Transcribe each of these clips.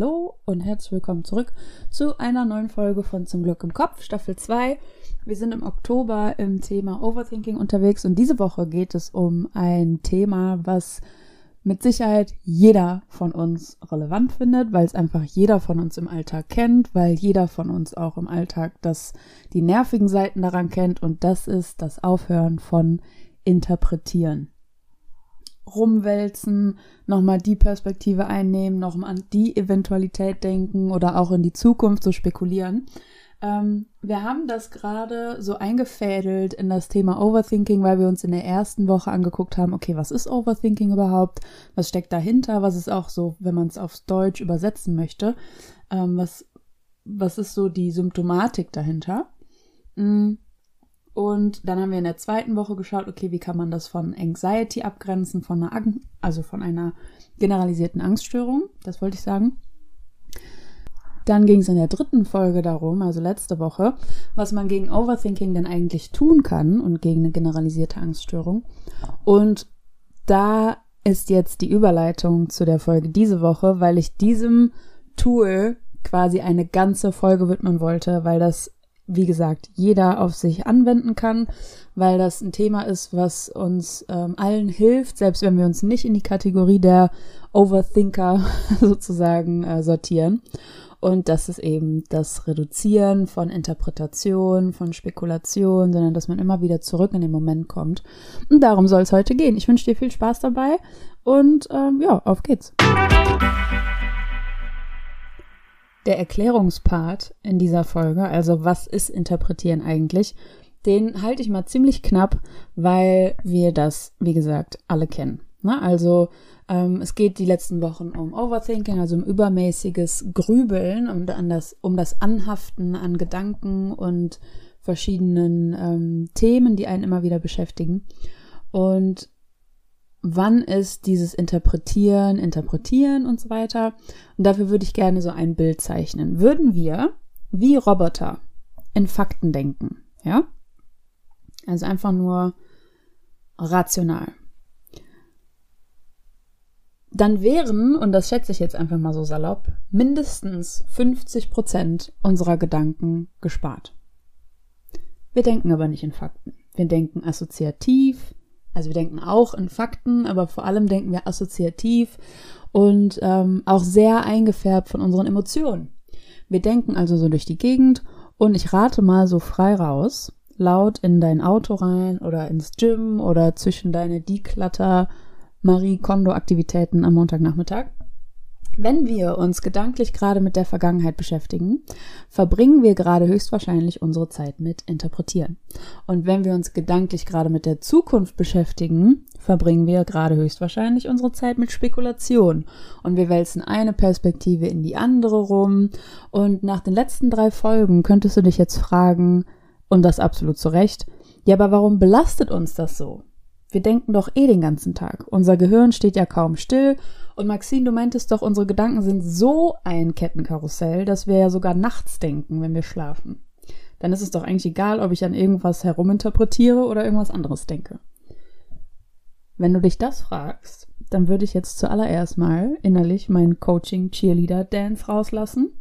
Hallo und herzlich willkommen zurück zu einer neuen Folge von Zum Glück im Kopf, Staffel 2. Wir sind im Oktober im Thema Overthinking unterwegs und diese Woche geht es um ein Thema, was mit Sicherheit jeder von uns relevant findet, weil es einfach jeder von uns im Alltag kennt, weil jeder von uns auch im Alltag das, die nervigen Seiten daran kennt und das ist das Aufhören von Interpretieren rumwälzen, nochmal die Perspektive einnehmen, nochmal an die Eventualität denken oder auch in die Zukunft so spekulieren. Ähm, wir haben das gerade so eingefädelt in das Thema Overthinking, weil wir uns in der ersten Woche angeguckt haben, okay, was ist Overthinking überhaupt? Was steckt dahinter? Was ist auch so, wenn man es aufs Deutsch übersetzen möchte? Ähm, was, was ist so die Symptomatik dahinter? Mhm. Und dann haben wir in der zweiten Woche geschaut, okay, wie kann man das von Anxiety abgrenzen, von einer, also von einer generalisierten Angststörung, das wollte ich sagen. Dann ging es in der dritten Folge darum, also letzte Woche, was man gegen Overthinking denn eigentlich tun kann und gegen eine generalisierte Angststörung. Und da ist jetzt die Überleitung zu der Folge diese Woche, weil ich diesem Tool quasi eine ganze Folge widmen wollte, weil das wie gesagt, jeder auf sich anwenden kann, weil das ein Thema ist, was uns ähm, allen hilft, selbst wenn wir uns nicht in die Kategorie der Overthinker sozusagen äh, sortieren. Und das ist eben das Reduzieren von Interpretation, von Spekulation, sondern dass man immer wieder zurück in den Moment kommt. Und darum soll es heute gehen. Ich wünsche dir viel Spaß dabei und ähm, ja, auf geht's. Der Erklärungspart in dieser Folge, also was ist Interpretieren eigentlich, den halte ich mal ziemlich knapp, weil wir das, wie gesagt, alle kennen. Na, also ähm, es geht die letzten Wochen um Overthinking, also um übermäßiges Grübeln, um, an das, um das Anhaften an Gedanken und verschiedenen ähm, Themen, die einen immer wieder beschäftigen. Und wann ist dieses Interpretieren, Interpretieren und so weiter. Und dafür würde ich gerne so ein Bild zeichnen. Würden wir wie Roboter in Fakten denken, ja? Also einfach nur rational. Dann wären, und das schätze ich jetzt einfach mal so salopp, mindestens 50 Prozent unserer Gedanken gespart. Wir denken aber nicht in Fakten. Wir denken assoziativ, also wir denken auch in Fakten, aber vor allem denken wir assoziativ und ähm, auch sehr eingefärbt von unseren Emotionen. Wir denken also so durch die Gegend und ich rate mal so frei raus, laut in dein Auto rein oder ins Gym oder zwischen deine Declutter Marie Kondo Aktivitäten am Montagnachmittag. Wenn wir uns gedanklich gerade mit der Vergangenheit beschäftigen, verbringen wir gerade höchstwahrscheinlich unsere Zeit mit Interpretieren. Und wenn wir uns gedanklich gerade mit der Zukunft beschäftigen, verbringen wir gerade höchstwahrscheinlich unsere Zeit mit Spekulation. Und wir wälzen eine Perspektive in die andere rum. Und nach den letzten drei Folgen könntest du dich jetzt fragen, und das absolut zu Recht, ja, aber warum belastet uns das so? Wir denken doch eh den ganzen Tag. Unser Gehirn steht ja kaum still. Und Maxine, du meintest doch, unsere Gedanken sind so ein Kettenkarussell, dass wir ja sogar nachts denken, wenn wir schlafen. Dann ist es doch eigentlich egal, ob ich an irgendwas heruminterpretiere oder irgendwas anderes denke. Wenn du dich das fragst, dann würde ich jetzt zuallererst mal innerlich meinen Coaching Cheerleader Dance rauslassen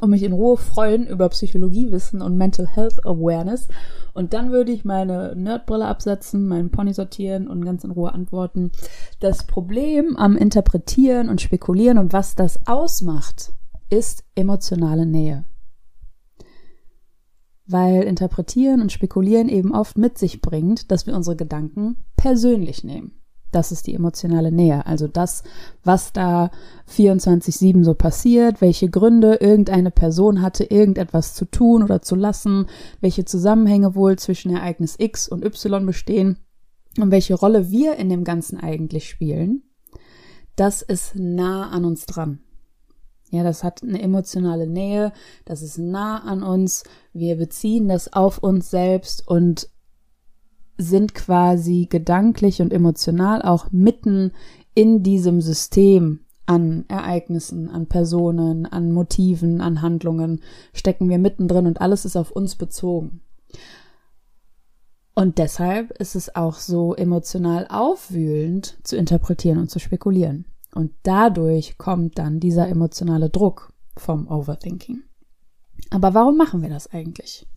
und mich in Ruhe freuen über Psychologiewissen und Mental Health Awareness. Und dann würde ich meine Nerdbrille absetzen, meinen Pony sortieren und ganz in Ruhe antworten. Das Problem am Interpretieren und Spekulieren und was das ausmacht, ist emotionale Nähe. Weil Interpretieren und Spekulieren eben oft mit sich bringt, dass wir unsere Gedanken persönlich nehmen. Das ist die emotionale Nähe. Also das, was da 24-7 so passiert, welche Gründe irgendeine Person hatte, irgendetwas zu tun oder zu lassen, welche Zusammenhänge wohl zwischen Ereignis X und Y bestehen und welche Rolle wir in dem Ganzen eigentlich spielen, das ist nah an uns dran. Ja, das hat eine emotionale Nähe, das ist nah an uns, wir beziehen das auf uns selbst und sind quasi gedanklich und emotional auch mitten in diesem System an Ereignissen, an Personen, an Motiven, an Handlungen stecken wir mittendrin und alles ist auf uns bezogen. Und deshalb ist es auch so emotional aufwühlend zu interpretieren und zu spekulieren. Und dadurch kommt dann dieser emotionale Druck vom Overthinking. Aber warum machen wir das eigentlich?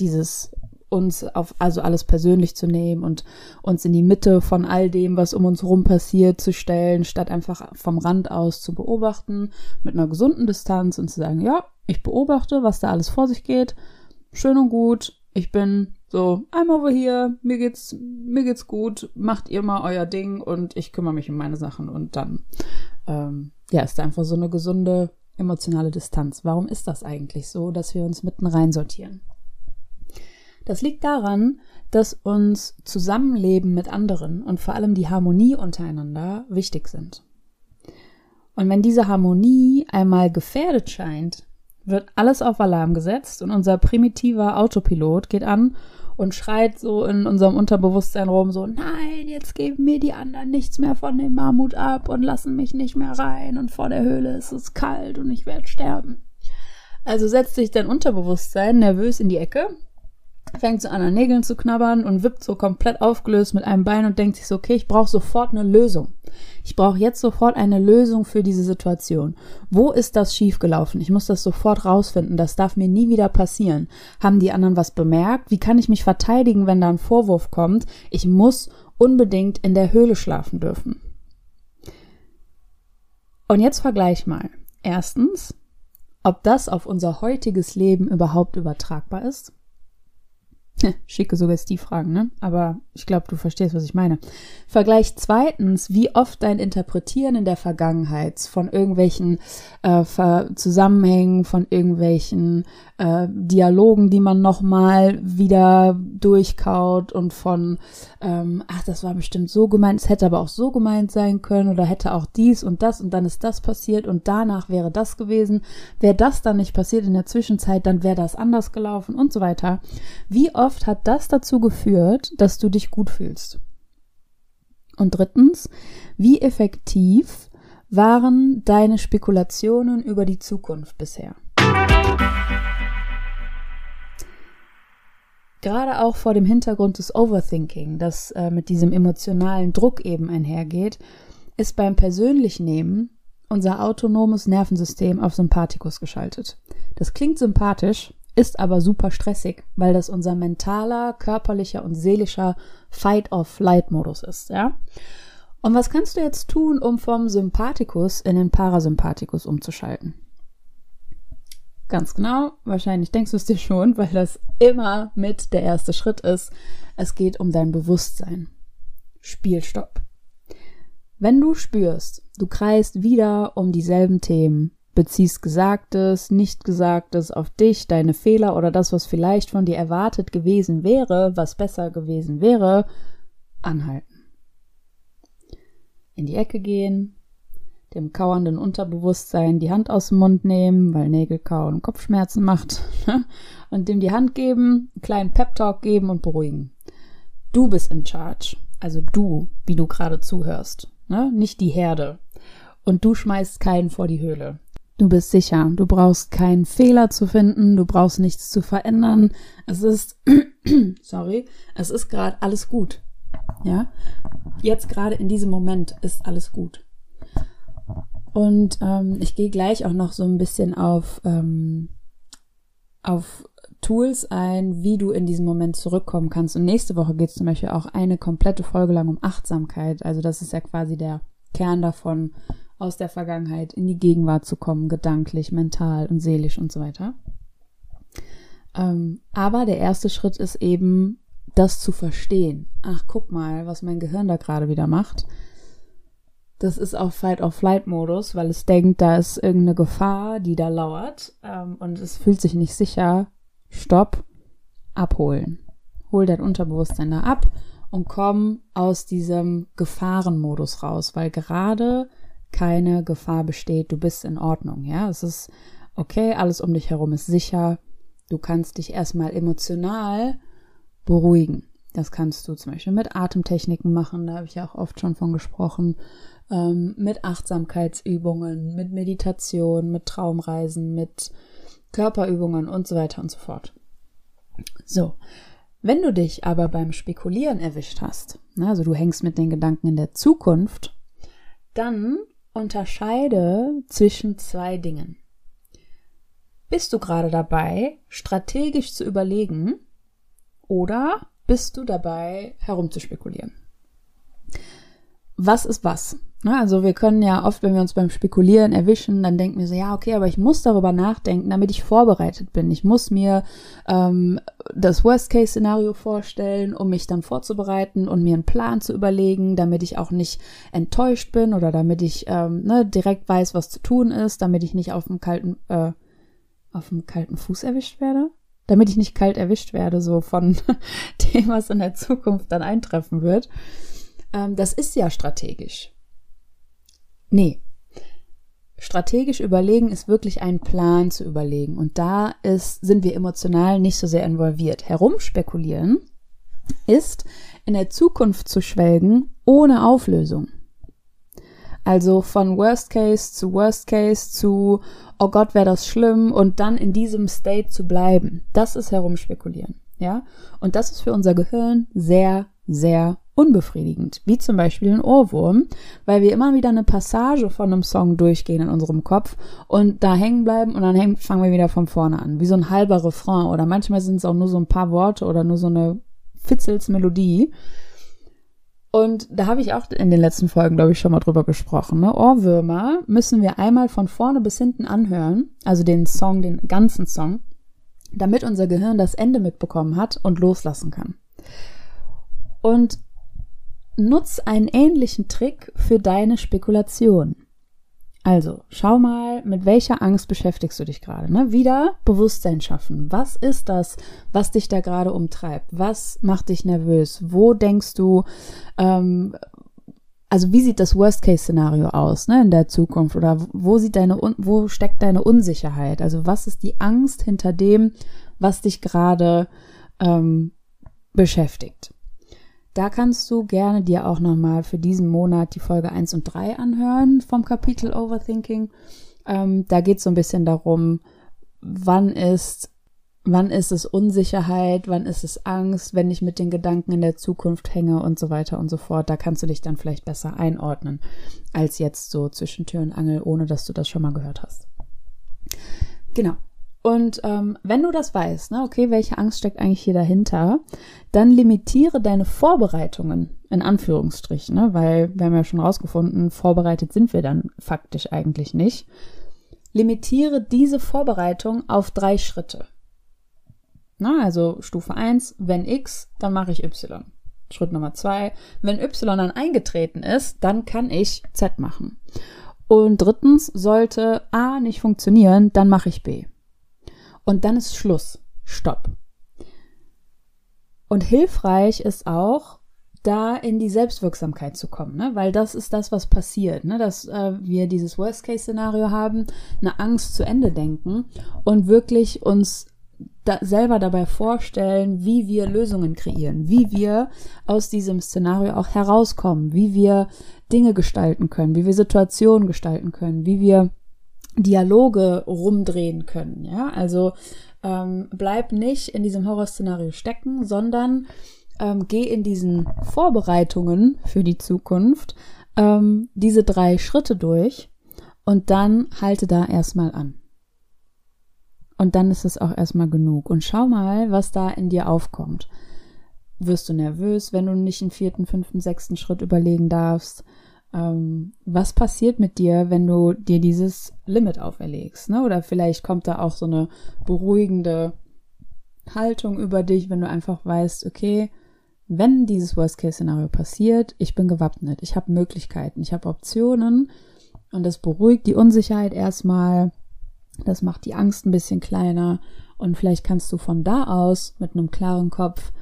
Dieses uns auf, also alles persönlich zu nehmen und uns in die Mitte von all dem, was um uns herum passiert, zu stellen, statt einfach vom Rand aus zu beobachten, mit einer gesunden Distanz und zu sagen, ja, ich beobachte, was da alles vor sich geht, schön und gut, ich bin so, I'm over here, mir geht's, mir geht's gut, macht ihr mal euer Ding und ich kümmere mich um meine Sachen und dann, ähm, ja, ist einfach so eine gesunde emotionale Distanz. Warum ist das eigentlich so, dass wir uns mitten rein sortieren? Das liegt daran, dass uns Zusammenleben mit anderen und vor allem die Harmonie untereinander wichtig sind. Und wenn diese Harmonie einmal gefährdet scheint, wird alles auf Alarm gesetzt und unser primitiver Autopilot geht an und schreit so in unserem Unterbewusstsein rum, so, nein, jetzt geben mir die anderen nichts mehr von dem Mammut ab und lassen mich nicht mehr rein und vor der Höhle ist es kalt und ich werde sterben. Also setzt sich dein Unterbewusstsein nervös in die Ecke fängt so an, an Nägeln zu knabbern und wippt so komplett aufgelöst mit einem Bein und denkt sich so, okay, ich brauche sofort eine Lösung. Ich brauche jetzt sofort eine Lösung für diese Situation. Wo ist das schiefgelaufen? Ich muss das sofort rausfinden. Das darf mir nie wieder passieren. Haben die anderen was bemerkt? Wie kann ich mich verteidigen, wenn da ein Vorwurf kommt? Ich muss unbedingt in der Höhle schlafen dürfen. Und jetzt vergleich mal. Erstens, ob das auf unser heutiges Leben überhaupt übertragbar ist. Schicke Suggestivfragen, ne? Aber ich glaube, du verstehst, was ich meine. Vergleich zweitens, wie oft dein Interpretieren in der Vergangenheit von irgendwelchen äh, Zusammenhängen, von irgendwelchen äh, Dialogen, die man nochmal wieder durchkaut und von, ähm, ach, das war bestimmt so gemeint, es hätte aber auch so gemeint sein können oder hätte auch dies und das und dann ist das passiert und danach wäre das gewesen. Wäre das dann nicht passiert in der Zwischenzeit, dann wäre das anders gelaufen und so weiter. Wie oft hat das dazu geführt, dass du dich gut fühlst? Und drittens, wie effektiv waren deine Spekulationen über die Zukunft bisher? Gerade auch vor dem Hintergrund des Overthinking, das äh, mit diesem emotionalen Druck eben einhergeht, ist beim Persönlichnehmen unser autonomes Nervensystem auf Sympathikus geschaltet. Das klingt sympathisch, ist aber super stressig, weil das unser mentaler, körperlicher und seelischer Fight-of-Flight-Modus ist, ja. Und was kannst du jetzt tun, um vom Sympathikus in den Parasympathikus umzuschalten? Ganz genau, wahrscheinlich denkst du es dir schon, weil das immer mit der erste Schritt ist. Es geht um dein Bewusstsein. Spielstopp. Wenn du spürst, du kreist wieder um dieselben Themen, beziehst Gesagtes, Nicht-Gesagtes auf dich, deine Fehler oder das, was vielleicht von dir erwartet gewesen wäre, was besser gewesen wäre, anhalten. In die Ecke gehen, dem kauernden Unterbewusstsein die Hand aus dem Mund nehmen, weil Nägelkauen Kopfschmerzen macht, und dem die Hand geben, einen kleinen Pep-Talk geben und beruhigen. Du bist in charge, also du, wie du gerade zuhörst, ne? nicht die Herde. Und du schmeißt keinen vor die Höhle. Du bist sicher. Du brauchst keinen Fehler zu finden. Du brauchst nichts zu verändern. Es ist, sorry, es ist gerade alles gut. Ja? Jetzt gerade in diesem Moment ist alles gut. Und ähm, ich gehe gleich auch noch so ein bisschen auf, ähm, auf Tools ein, wie du in diesem Moment zurückkommen kannst. Und nächste Woche geht es zum Beispiel auch eine komplette Folge lang um Achtsamkeit. Also das ist ja quasi der Kern davon, aus der Vergangenheit in die Gegenwart zu kommen, gedanklich, mental und seelisch und so weiter. Ähm, aber der erste Schritt ist eben, das zu verstehen. Ach, guck mal, was mein Gehirn da gerade wieder macht. Das ist auf Fight-or-Flight-Modus, weil es denkt, da ist irgendeine Gefahr, die da lauert ähm, und es fühlt sich nicht sicher. Stopp, abholen. Hol dein Unterbewusstsein da ab und komm aus diesem Gefahrenmodus raus, weil gerade keine Gefahr besteht, du bist in Ordnung, ja, es ist okay, alles um dich herum ist sicher, du kannst dich erstmal emotional beruhigen. Das kannst du zum Beispiel mit Atemtechniken machen, da habe ich ja auch oft schon von gesprochen, ähm, mit Achtsamkeitsübungen, mit Meditation, mit Traumreisen, mit Körperübungen und so weiter und so fort. So, wenn du dich aber beim Spekulieren erwischt hast, also du hängst mit den Gedanken in der Zukunft, dann unterscheide zwischen zwei Dingen. Bist du gerade dabei, strategisch zu überlegen oder bist du dabei, herumzuspekulieren? Was ist was? Also wir können ja oft, wenn wir uns beim Spekulieren erwischen, dann denken wir so, ja, okay, aber ich muss darüber nachdenken, damit ich vorbereitet bin. Ich muss mir ähm, das Worst-Case-Szenario vorstellen, um mich dann vorzubereiten und mir einen Plan zu überlegen, damit ich auch nicht enttäuscht bin oder damit ich ähm, ne, direkt weiß, was zu tun ist, damit ich nicht auf dem kalten, äh, auf dem kalten Fuß erwischt werde. Damit ich nicht kalt erwischt werde, so von dem, was in der Zukunft dann eintreffen wird. Ähm, das ist ja strategisch. Nee. Strategisch überlegen ist wirklich einen Plan zu überlegen. Und da ist, sind wir emotional nicht so sehr involviert. Herumspekulieren ist, in der Zukunft zu schwelgen, ohne Auflösung. Also von Worst Case zu Worst Case zu, oh Gott, wäre das schlimm und dann in diesem State zu bleiben. Das ist herumspekulieren. Ja? Und das ist für unser Gehirn sehr, sehr unbefriedigend, wie zum Beispiel ein Ohrwurm, weil wir immer wieder eine Passage von einem Song durchgehen in unserem Kopf und da hängen bleiben und dann hängen, fangen wir wieder von vorne an, wie so ein halber Refrain oder manchmal sind es auch nur so ein paar Worte oder nur so eine Fitzelsmelodie. Und da habe ich auch in den letzten Folgen, glaube ich, schon mal drüber gesprochen. Ne? Ohrwürmer müssen wir einmal von vorne bis hinten anhören, also den Song, den ganzen Song, damit unser Gehirn das Ende mitbekommen hat und loslassen kann. Und nutz einen ähnlichen Trick für deine Spekulation. Also, schau mal, mit welcher Angst beschäftigst du dich gerade? Ne? Wieder Bewusstsein schaffen. Was ist das, was dich da gerade umtreibt? Was macht dich nervös? Wo denkst du, ähm, also wie sieht das Worst-Case-Szenario aus ne, in der Zukunft? Oder wo, sieht deine, wo steckt deine Unsicherheit? Also was ist die Angst hinter dem, was dich gerade ähm, beschäftigt? Da kannst du gerne dir auch nochmal für diesen Monat die Folge 1 und 3 anhören vom Kapitel Overthinking. Ähm, da geht es so ein bisschen darum, wann ist, wann ist es Unsicherheit, wann ist es Angst, wenn ich mit den Gedanken in der Zukunft hänge und so weiter und so fort. Da kannst du dich dann vielleicht besser einordnen, als jetzt so zwischen Tür und Angel, ohne dass du das schon mal gehört hast. Genau. Und ähm, wenn du das weißt, ne, okay, welche Angst steckt eigentlich hier dahinter, dann limitiere deine Vorbereitungen in Anführungsstrichen, ne, weil wir haben ja schon rausgefunden, vorbereitet sind wir dann faktisch eigentlich nicht. Limitiere diese Vorbereitung auf drei Schritte. Na, also Stufe 1, wenn X, dann mache ich Y. Schritt Nummer 2, wenn Y dann eingetreten ist, dann kann ich Z machen. Und drittens, sollte A nicht funktionieren, dann mache ich B. Und dann ist Schluss. Stopp. Und hilfreich ist auch, da in die Selbstwirksamkeit zu kommen, ne? weil das ist das, was passiert, ne? dass äh, wir dieses Worst-Case-Szenario haben, eine Angst zu Ende denken und wirklich uns da selber dabei vorstellen, wie wir Lösungen kreieren, wie wir aus diesem Szenario auch herauskommen, wie wir Dinge gestalten können, wie wir Situationen gestalten können, wie wir Dialoge rumdrehen können. Ja, also ähm, bleib nicht in diesem Horrorszenario stecken, sondern ähm, geh in diesen Vorbereitungen für die Zukunft ähm, diese drei Schritte durch und dann halte da erstmal an. Und dann ist es auch erstmal genug. Und schau mal, was da in dir aufkommt. Wirst du nervös, wenn du nicht einen vierten, fünften, sechsten Schritt überlegen darfst? Ähm, was passiert mit dir, wenn du dir dieses Limit auferlegst? Ne? Oder vielleicht kommt da auch so eine beruhigende Haltung über dich, wenn du einfach weißt, okay, wenn dieses Worst-Case-Szenario passiert, ich bin gewappnet, ich habe Möglichkeiten, ich habe Optionen und das beruhigt die Unsicherheit erstmal, das macht die Angst ein bisschen kleiner und vielleicht kannst du von da aus mit einem klaren Kopf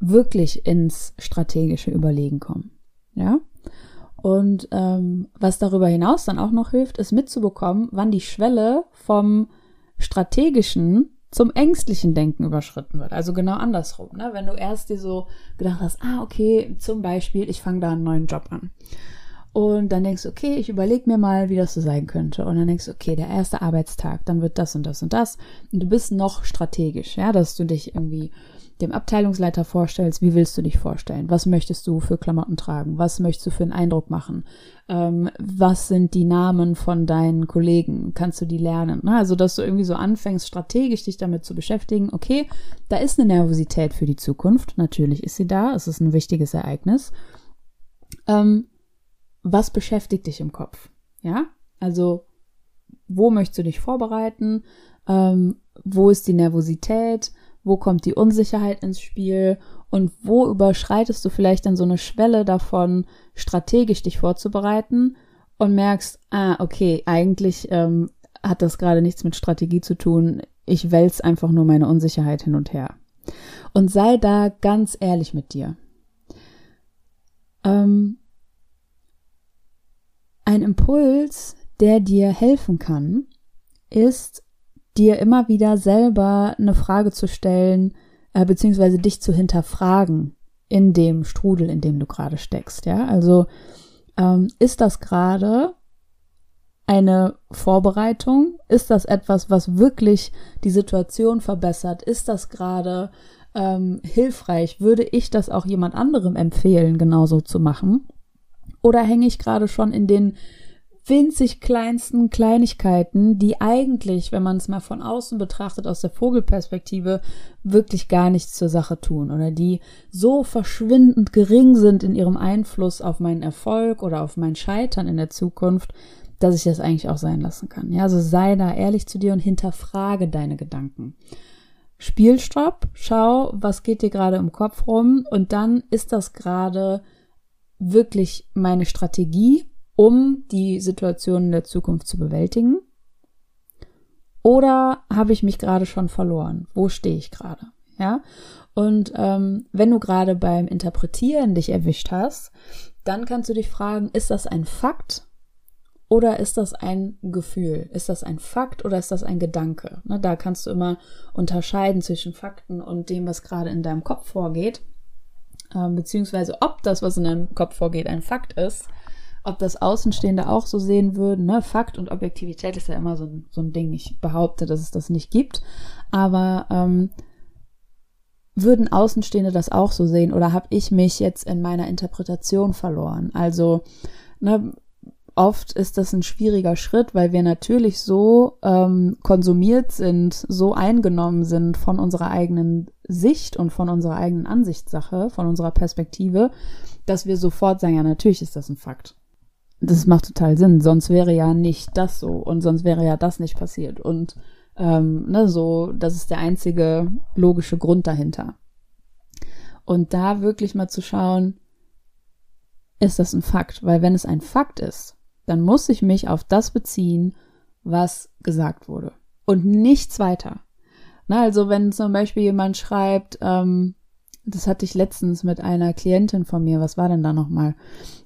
wirklich ins strategische Überlegen kommen. Ja? Und ähm, was darüber hinaus dann auch noch hilft, ist mitzubekommen, wann die Schwelle vom strategischen zum ängstlichen Denken überschritten wird. Also genau andersrum. Ne? Wenn du erst dir so gedacht hast, ah, okay, zum Beispiel, ich fange da einen neuen Job an. Und dann denkst du, okay, ich überlege mir mal, wie das so sein könnte. Und dann denkst du, okay, der erste Arbeitstag, dann wird das und das und das. Und du bist noch strategisch, ja, dass du dich irgendwie dem Abteilungsleiter vorstellst, wie willst du dich vorstellen? Was möchtest du für Klamotten tragen? Was möchtest du für einen Eindruck machen? Ähm, was sind die Namen von deinen Kollegen? Kannst du die lernen? Ne? Also, dass du irgendwie so anfängst, strategisch dich damit zu beschäftigen. Okay, da ist eine Nervosität für die Zukunft. Natürlich ist sie da. Es ist ein wichtiges Ereignis. Ähm, was beschäftigt dich im Kopf? Ja, also, wo möchtest du dich vorbereiten? Ähm, wo ist die Nervosität? Wo kommt die Unsicherheit ins Spiel und wo überschreitest du vielleicht dann so eine Schwelle davon, strategisch dich vorzubereiten und merkst, ah, okay, eigentlich ähm, hat das gerade nichts mit Strategie zu tun, ich wälz einfach nur meine Unsicherheit hin und her. Und sei da ganz ehrlich mit dir. Ähm, ein Impuls, der dir helfen kann, ist dir immer wieder selber eine Frage zu stellen, äh, beziehungsweise dich zu hinterfragen in dem Strudel, in dem du gerade steckst. Ja, also ähm, ist das gerade eine Vorbereitung? Ist das etwas, was wirklich die Situation verbessert? Ist das gerade ähm, hilfreich? Würde ich das auch jemand anderem empfehlen, genauso zu machen? Oder hänge ich gerade schon in den winzig kleinsten Kleinigkeiten, die eigentlich, wenn man es mal von außen betrachtet, aus der Vogelperspektive, wirklich gar nichts zur Sache tun oder die so verschwindend gering sind in ihrem Einfluss auf meinen Erfolg oder auf mein Scheitern in der Zukunft, dass ich das eigentlich auch sein lassen kann. Ja, also sei da ehrlich zu dir und hinterfrage deine Gedanken. Spielstopp, schau, was geht dir gerade im Kopf rum und dann ist das gerade wirklich meine Strategie um die Situation in der Zukunft zu bewältigen? Oder habe ich mich gerade schon verloren? Wo stehe ich gerade? Ja. Und ähm, wenn du gerade beim Interpretieren dich erwischt hast, dann kannst du dich fragen, ist das ein Fakt oder ist das ein Gefühl? Ist das ein Fakt oder ist das ein Gedanke? Ne, da kannst du immer unterscheiden zwischen Fakten und dem, was gerade in deinem Kopf vorgeht, ähm, beziehungsweise ob das, was in deinem Kopf vorgeht, ein Fakt ist ob das Außenstehende auch so sehen würden. Ne? Fakt und Objektivität ist ja immer so ein, so ein Ding. Ich behaupte, dass es das nicht gibt. Aber ähm, würden Außenstehende das auch so sehen oder habe ich mich jetzt in meiner Interpretation verloren? Also ne, oft ist das ein schwieriger Schritt, weil wir natürlich so ähm, konsumiert sind, so eingenommen sind von unserer eigenen Sicht und von unserer eigenen Ansichtssache, von unserer Perspektive, dass wir sofort sagen, ja, natürlich ist das ein Fakt das macht total Sinn. Sonst wäre ja nicht das so und sonst wäre ja das nicht passiert. Und ähm, ne, so, das ist der einzige logische Grund dahinter. Und da wirklich mal zu schauen, ist das ein Fakt? Weil wenn es ein Fakt ist, dann muss ich mich auf das beziehen, was gesagt wurde. Und nichts weiter. Na, also wenn zum Beispiel jemand schreibt, ähm, das hatte ich letztens mit einer Klientin von mir, was war denn da nochmal?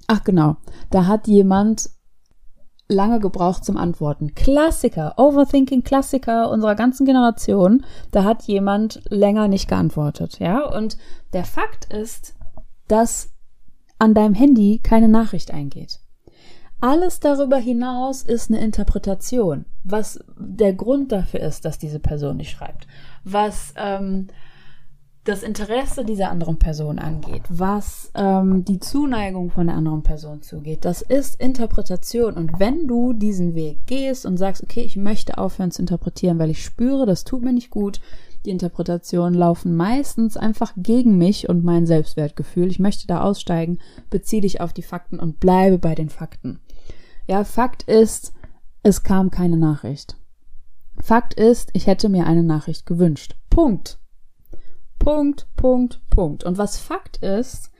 Ach genau, da hat jemand lange gebraucht zum Antworten. Klassiker, Overthinking Klassiker unserer ganzen Generation. Da hat jemand länger nicht geantwortet, ja? Und der Fakt ist, dass an deinem Handy keine Nachricht eingeht. Alles darüber hinaus ist eine Interpretation, was der Grund dafür ist, dass diese Person nicht schreibt, was ähm, das Interesse dieser anderen Person angeht, was ähm, die Zuneigung von der anderen Person zugeht, das ist Interpretation. Und wenn du diesen Weg gehst und sagst, okay, ich möchte aufhören zu interpretieren, weil ich spüre, das tut mir nicht gut, die Interpretationen laufen meistens einfach gegen mich und mein Selbstwertgefühl. Ich möchte da aussteigen, beziehe dich auf die Fakten und bleibe bei den Fakten. Ja, Fakt ist, es kam keine Nachricht. Fakt ist, ich hätte mir eine Nachricht gewünscht. Punkt. Punkt, Punkt, Punkt. Und was Fakt ist,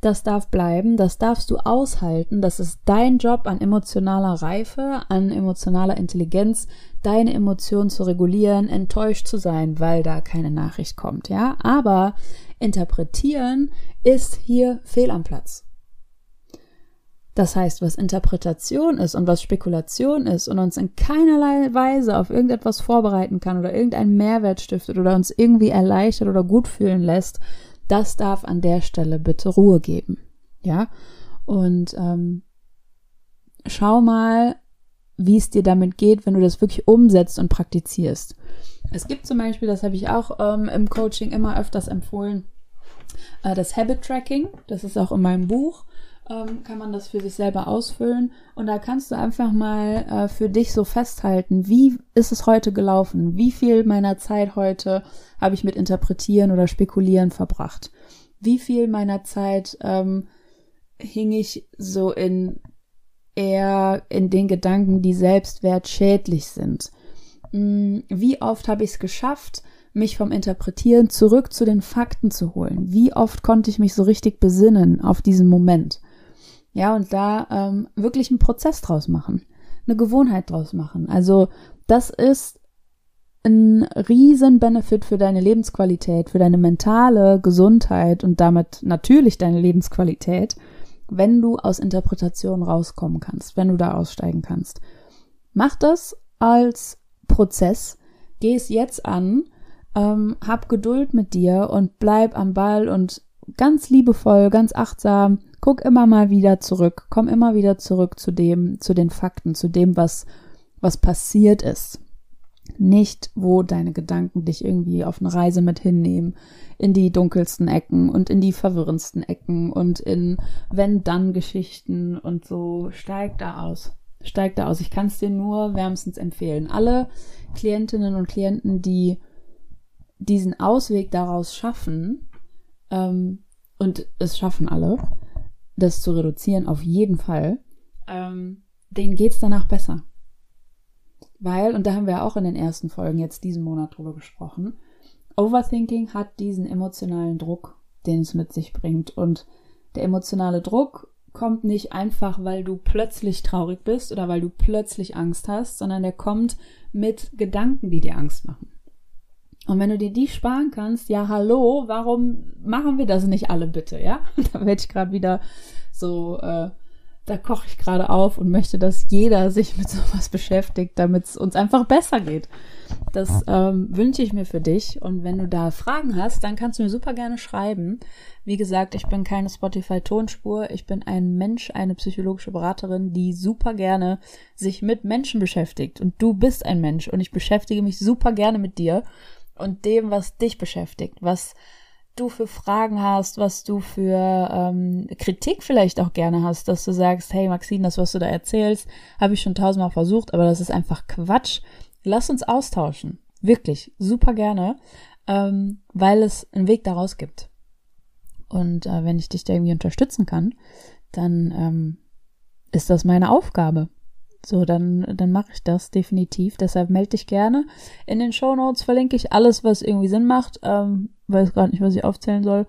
das darf bleiben, das darfst du aushalten, das ist dein Job an emotionaler Reife, an emotionaler Intelligenz, deine Emotionen zu regulieren, enttäuscht zu sein, weil da keine Nachricht kommt, ja? Aber interpretieren ist hier fehl am Platz. Das heißt, was Interpretation ist und was Spekulation ist und uns in keinerlei Weise auf irgendetwas vorbereiten kann oder irgendeinen Mehrwert stiftet oder uns irgendwie erleichtert oder gut fühlen lässt, das darf an der Stelle bitte Ruhe geben. Ja? Und ähm, schau mal, wie es dir damit geht, wenn du das wirklich umsetzt und praktizierst. Es gibt zum Beispiel, das habe ich auch ähm, im Coaching immer öfters empfohlen, äh, das Habit Tracking. Das ist auch in meinem Buch ähm, kann man das für sich selber ausfüllen. Und da kannst du einfach mal äh, für dich so festhalten, wie ist es heute gelaufen? Wie viel meiner Zeit heute habe ich mit Interpretieren oder Spekulieren verbracht? Wie viel meiner Zeit ähm, hing ich so in eher in den Gedanken, die selbstwertschädlich sind? Hm, wie oft habe ich es geschafft, mich vom Interpretieren zurück zu den Fakten zu holen? Wie oft konnte ich mich so richtig besinnen auf diesen Moment? Ja, und da ähm, wirklich einen Prozess draus machen, eine Gewohnheit draus machen. Also das ist ein riesen Benefit für deine Lebensqualität, für deine mentale Gesundheit und damit natürlich deine Lebensqualität, wenn du aus Interpretation rauskommen kannst, wenn du da aussteigen kannst. Mach das als Prozess, geh es jetzt an, ähm, hab Geduld mit dir und bleib am Ball und ganz liebevoll, ganz achtsam guck immer mal wieder zurück, komm immer wieder zurück zu dem, zu den Fakten, zu dem, was, was passiert ist. Nicht, wo deine Gedanken dich irgendwie auf eine Reise mit hinnehmen, in die dunkelsten Ecken und in die verwirrendsten Ecken und in Wenn-Dann-Geschichten und so. Steig da aus. Steig da aus. Ich kann es dir nur wärmstens empfehlen. Alle Klientinnen und Klienten, die diesen Ausweg daraus schaffen, ähm, und es schaffen alle, das zu reduzieren, auf jeden Fall, ähm, denen geht's danach besser. Weil, und da haben wir auch in den ersten Folgen jetzt diesen Monat drüber gesprochen, Overthinking hat diesen emotionalen Druck, den es mit sich bringt. Und der emotionale Druck kommt nicht einfach, weil du plötzlich traurig bist oder weil du plötzlich Angst hast, sondern der kommt mit Gedanken, die dir Angst machen. Und wenn du dir die sparen kannst, ja, hallo, warum machen wir das nicht alle bitte, ja? Da werde ich gerade wieder so, äh, da koche ich gerade auf und möchte, dass jeder sich mit sowas beschäftigt, damit es uns einfach besser geht. Das ähm, wünsche ich mir für dich. Und wenn du da Fragen hast, dann kannst du mir super gerne schreiben. Wie gesagt, ich bin keine Spotify-Tonspur. Ich bin ein Mensch, eine psychologische Beraterin, die super gerne sich mit Menschen beschäftigt. Und du bist ein Mensch und ich beschäftige mich super gerne mit dir und dem, was dich beschäftigt, was du für Fragen hast, was du für ähm, Kritik vielleicht auch gerne hast, dass du sagst, hey Maxine, das, was du da erzählst, habe ich schon tausendmal versucht, aber das ist einfach Quatsch. Lass uns austauschen. Wirklich, super gerne, ähm, weil es einen Weg daraus gibt. Und äh, wenn ich dich da irgendwie unterstützen kann, dann ähm, ist das meine Aufgabe. So, dann, dann mache ich das definitiv. Deshalb melde dich gerne. In den Show Notes verlinke ich alles, was irgendwie Sinn macht. Ähm, weiß gerade nicht, was ich aufzählen soll.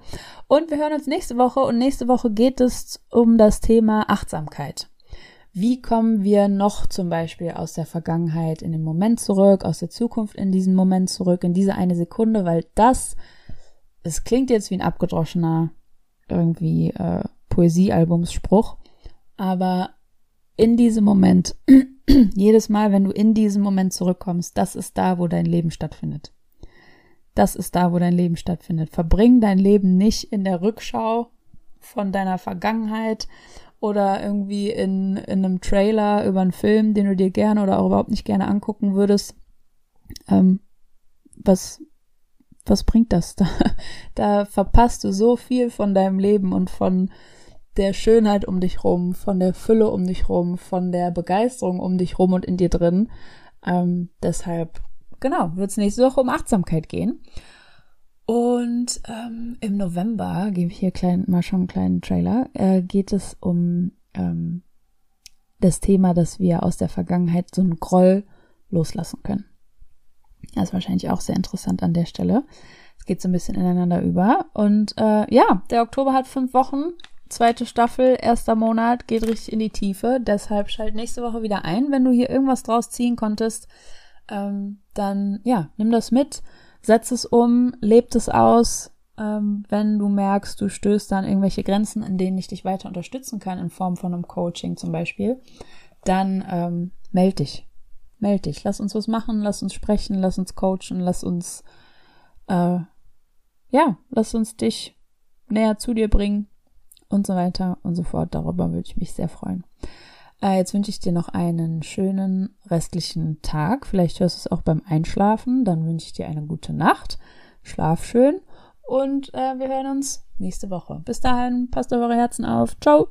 Und wir hören uns nächste Woche. Und nächste Woche geht es um das Thema Achtsamkeit. Wie kommen wir noch zum Beispiel aus der Vergangenheit in den Moment zurück, aus der Zukunft in diesen Moment zurück, in diese eine Sekunde, weil das, es klingt jetzt wie ein abgedroschener irgendwie äh, Poesiealbumsspruch, aber in diesem Moment, jedes Mal, wenn du in diesen Moment zurückkommst, das ist da, wo dein Leben stattfindet. Das ist da, wo dein Leben stattfindet. Verbring dein Leben nicht in der Rückschau von deiner Vergangenheit oder irgendwie in, in einem Trailer über einen Film, den du dir gerne oder auch überhaupt nicht gerne angucken würdest. Ähm, was, was bringt das? Da, da verpasst du so viel von deinem Leben und von der Schönheit um dich rum, von der Fülle um dich rum, von der Begeisterung um dich rum und in dir drin. Ähm, deshalb, genau, wird es nächste Woche um Achtsamkeit gehen. Und ähm, im November, gebe ich hier klein, mal schon einen kleinen Trailer, äh, geht es um ähm, das Thema, dass wir aus der Vergangenheit so einen Groll loslassen können. Das ist wahrscheinlich auch sehr interessant an der Stelle. Es geht so ein bisschen ineinander über. Und äh, ja, der Oktober hat fünf Wochen zweite Staffel, erster Monat, geht richtig in die Tiefe. Deshalb schalt nächste Woche wieder ein. Wenn du hier irgendwas draus ziehen konntest, ähm, dann ja, nimm das mit, setz es um, lebt es aus. Ähm, wenn du merkst, du stößt an irgendwelche Grenzen, in denen ich dich weiter unterstützen kann, in Form von einem Coaching zum Beispiel, dann ähm, meld dich. Meld dich. Lass uns was machen, lass uns sprechen, lass uns coachen, lass uns äh, ja, lass uns dich näher zu dir bringen und so weiter und so fort. Darüber würde ich mich sehr freuen. Äh, jetzt wünsche ich dir noch einen schönen restlichen Tag. Vielleicht hörst du es auch beim Einschlafen. Dann wünsche ich dir eine gute Nacht. Schlaf schön und äh, wir hören uns nächste Woche. Bis dahin, passt auf eure Herzen auf. Ciao.